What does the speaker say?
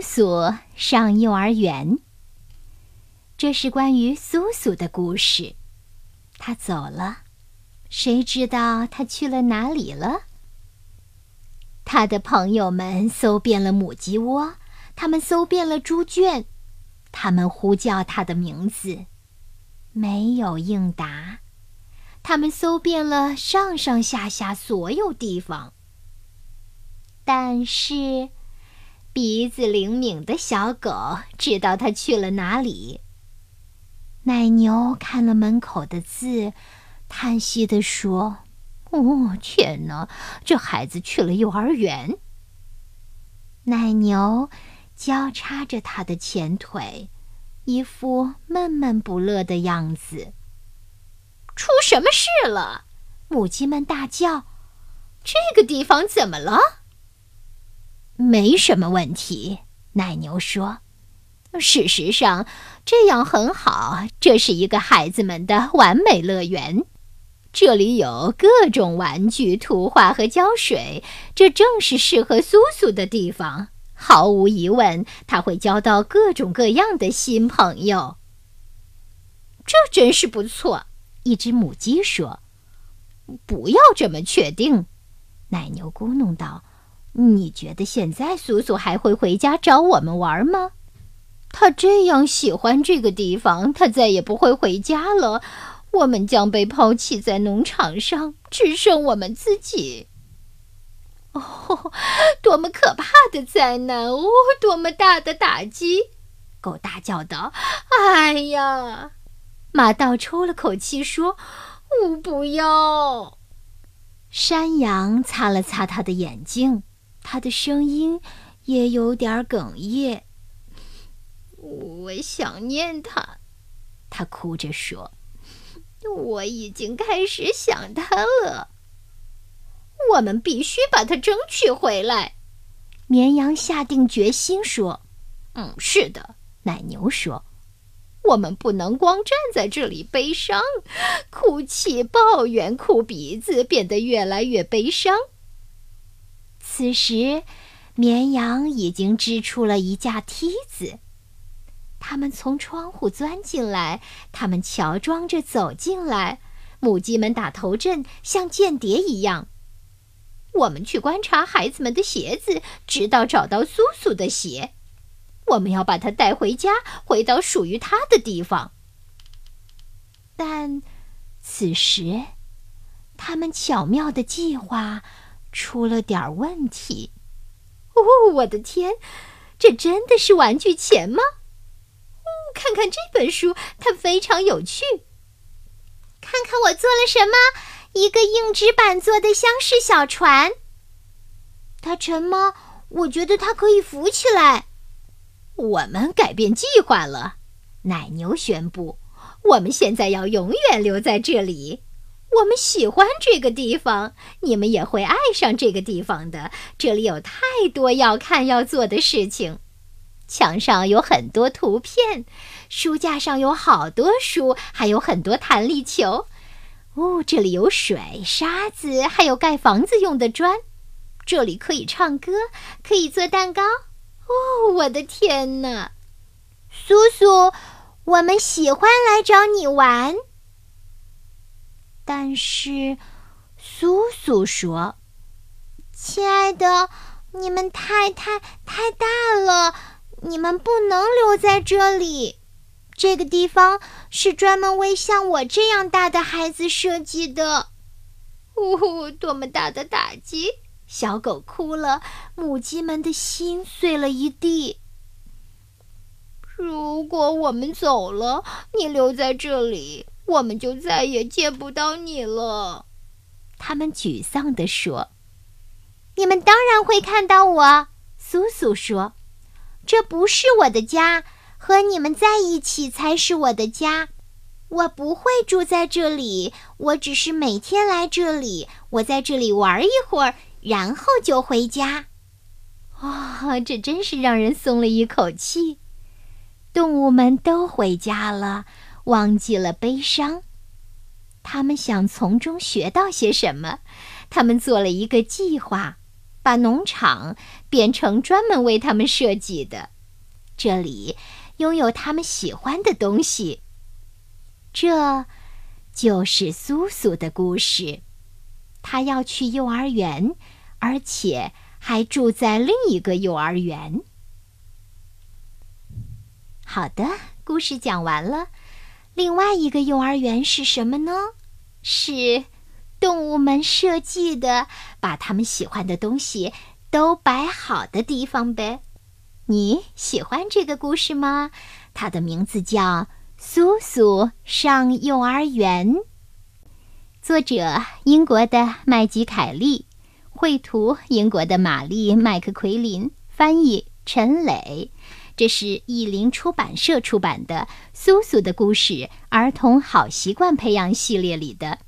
苏苏上幼儿园。这是关于苏苏的故事。他走了，谁知道他去了哪里了？他的朋友们搜遍了母鸡窝，他们搜遍了猪圈，他们呼叫他的名字，没有应答。他们搜遍了上上下下所有地方，但是鼻子灵敏的小狗知道它去了哪里。奶牛看了门口的字，叹息地说：“哦，天哪，这孩子去了幼儿园。”奶牛交叉着他的前腿，一副闷闷不乐的样子。出什么事了？母鸡们大叫：“这个地方怎么了？”没什么问题，奶牛说：“事实上，这样很好。这是一个孩子们的完美乐园，这里有各种玩具、图画和胶水。这正是适合苏苏的地方。毫无疑问，他会交到各种各样的新朋友。这真是不错。”一只母鸡说：“不要这么确定。”奶牛咕哝道：“你觉得现在苏苏还会回家找我们玩吗？他这样喜欢这个地方，他再也不会回家了。我们将被抛弃在农场上，只剩我们自己。哦，多么可怕的灾难！哦，多么大的打击！”狗大叫道：“哎呀！”马道抽了口气说：“我不要。”山羊擦了擦他的眼睛，他的声音也有点哽咽。“我想念他。”他哭着说，“我已经开始想他了。我们必须把他争取回来。”绵羊下定决心说。“嗯，是的。”奶牛说。我们不能光站在这里悲伤、哭泣、抱怨、哭鼻子，变得越来越悲伤。此时，绵羊已经织出了一架梯子，他们从窗户钻进来，他们乔装着走进来。母鸡们打头阵，像间谍一样。我们去观察孩子们的鞋子，直到找到苏苏的鞋。我们要把他带回家，回到属于他的地方。但此时，他们巧妙的计划出了点问题。哦，我的天，这真的是玩具钱吗？哦，看看这本书，它非常有趣。看看我做了什么，一个硬纸板做的厢式小船。它沉吗？我觉得它可以浮起来。我们改变计划了，奶牛宣布：“我们现在要永远留在这里。我们喜欢这个地方，你们也会爱上这个地方的。这里有太多要看、要做的事情。墙上有很多图片，书架上有好多书，还有很多弹力球。哦，这里有水、沙子，还有盖房子用的砖。这里可以唱歌，可以做蛋糕。”哦，我的天哪！苏苏，我们喜欢来找你玩。但是，苏苏说：“亲爱的，你们太太太大了，你们不能留在这里。这个地方是专门为像我这样大的孩子设计的。”呜呼，多么大的打击！小狗哭了，母鸡们的心碎了一地。如果我们走了，你留在这里，我们就再也见不到你了。他们沮丧地说：“你们当然会看到我。”苏苏说：“这不是我的家，和你们在一起才是我的家。我不会住在这里，我只是每天来这里，我在这里玩一会儿。”然后就回家，哇，这真是让人松了一口气。动物们都回家了，忘记了悲伤。他们想从中学到些什么？他们做了一个计划。把农场变成专门为他们设计的，这里拥有他们喜欢的东西。这，就是苏苏的故事。他要去幼儿园，而且还住在另一个幼儿园。好的，故事讲完了。另外一个幼儿园是什么呢？是。动物们设计的，把他们喜欢的东西都摆好的地方呗。你喜欢这个故事吗？它的名字叫《苏苏上幼儿园》，作者英国的麦吉凯利，绘图英国的玛丽麦克奎林，翻译陈磊。这是意林出版社出版的《苏苏的故事》儿童好习惯培养系列里的。